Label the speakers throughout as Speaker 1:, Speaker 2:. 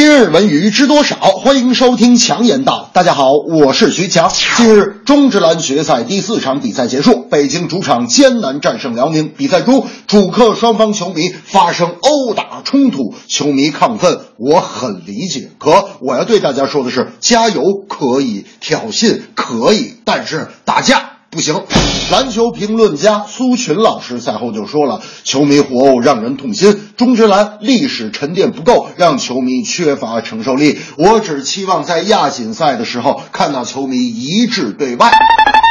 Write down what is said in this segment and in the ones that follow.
Speaker 1: 今日文娱知多少？欢迎收听强言道。大家好，我是徐强。近日，中职篮决赛第四场比赛结束，北京主场艰难战胜辽宁。比赛中，主客双方球迷发生殴打冲突，球迷亢奋，我很理解。可我要对大家说的是，加油可以，挑衅可以，但是打架。不行，篮球评论家苏群老师赛后就说了：“球迷互殴让人痛心，中职篮历史沉淀不够，让球迷缺乏承受力。我只期望在亚锦赛的时候看到球迷一致对外。”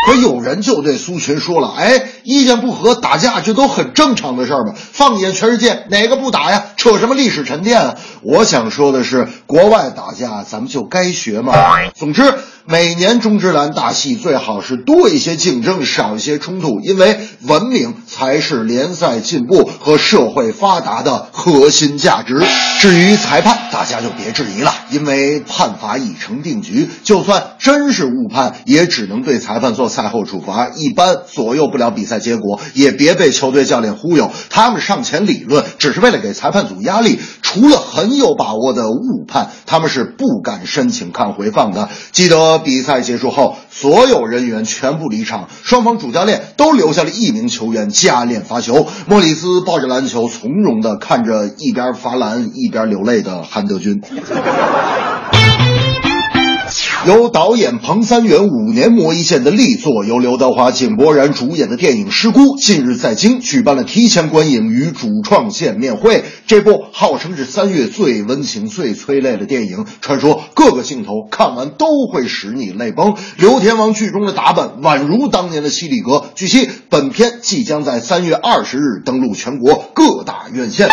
Speaker 1: 可有人就对苏群说了：“哎，意见不合打架这都很正常的事儿嘛，放眼全世界哪个不打呀？扯什么历史沉淀啊？”我想说的是，国外打架咱们就该学嘛。总之。每年中职篮大戏最好是多一些竞争，少一些冲突，因为文明才是联赛进步和社会发达的核心价值。至于裁判，大家就别质疑了，因为判罚已成定局，就算真是误判，也只能对裁判做赛后处罚，一般左右不了比赛结果。也别被球队教练忽悠，他们上前理论只是为了给裁判组压力，除了很有把握的误判，他们是不敢申请看回放的。记得。比赛结束后，所有人员全部离场，双方主教练都留下了一名球员加练罚球。莫里斯抱着篮球，从容地看着一边罚篮一边流泪的韩德君。由导演彭三元五年磨一剑的力作，由刘德华、井柏然主演的电影《失孤》近日在京举办了提前观影与主创见面会。这部号称是三月最温情、最催泪的电影，传说各个镜头看完都会使你泪崩。刘天王剧中的打扮宛如当年的犀利哥。据悉，本片即将在三月二十日登陆全国各大院线。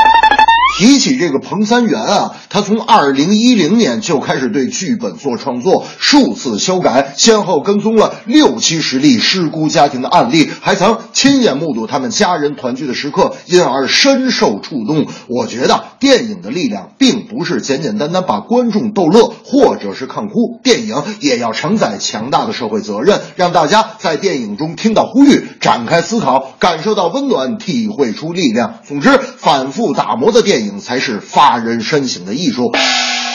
Speaker 1: 提起这个彭三元啊，他从二零一零年就开始对剧本做创作，数次修改，先后跟踪了六七十例失孤家庭的案例，还曾亲眼目睹他们家人团聚的时刻，因而深受触动。我觉得电影的力量并不是简简单单把观众逗乐或者是看哭，电影也要承载强大的社会责任，让大家在电影中听到呼吁，展开思考，感受到温暖，体会出力量。总之，反复打磨的电影。影才是发人深省的艺术。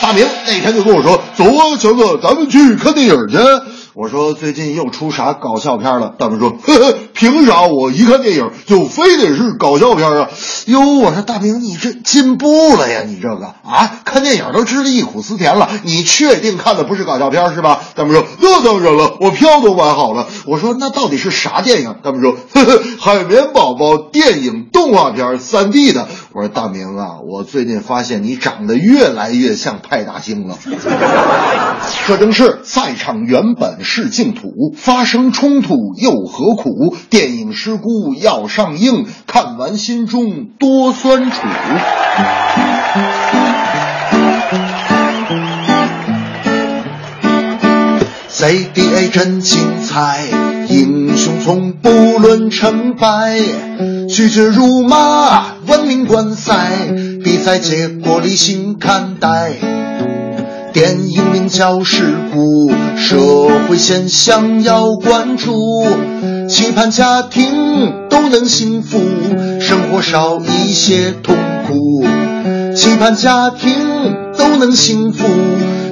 Speaker 1: 大明那天就跟我说：“走啊，强子，咱们去看电影去。”我说：“最近又出啥搞笑片了？”大明说：“呵呵，凭啥我一看电影就非得是搞笑片啊？”哟，我说大明，你这进步了呀！你这个啊，看电影都知道忆苦思甜了。你确定看的不是搞笑片是吧？大明说：“那当然了，我票都买好了。”我说：“那到底是啥电影？”大明说：“呵呵，海绵宝宝电影动画片，三 D 的。”我说：“大明啊，我最近发现你长得越来越像派大星了。”这正是赛场原本是净土，发生冲突又何苦？电影《失孤》要上映，看完心中多酸楚。CBA 真精彩，英雄从不论成败，拒绝辱骂，文明观赛，比赛结果理性看待。电影名叫《事故》，社会现象要关注，期盼家庭都能幸福，生活少一些痛苦。期盼家庭都能幸福，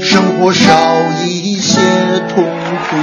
Speaker 1: 生活少一些痛苦。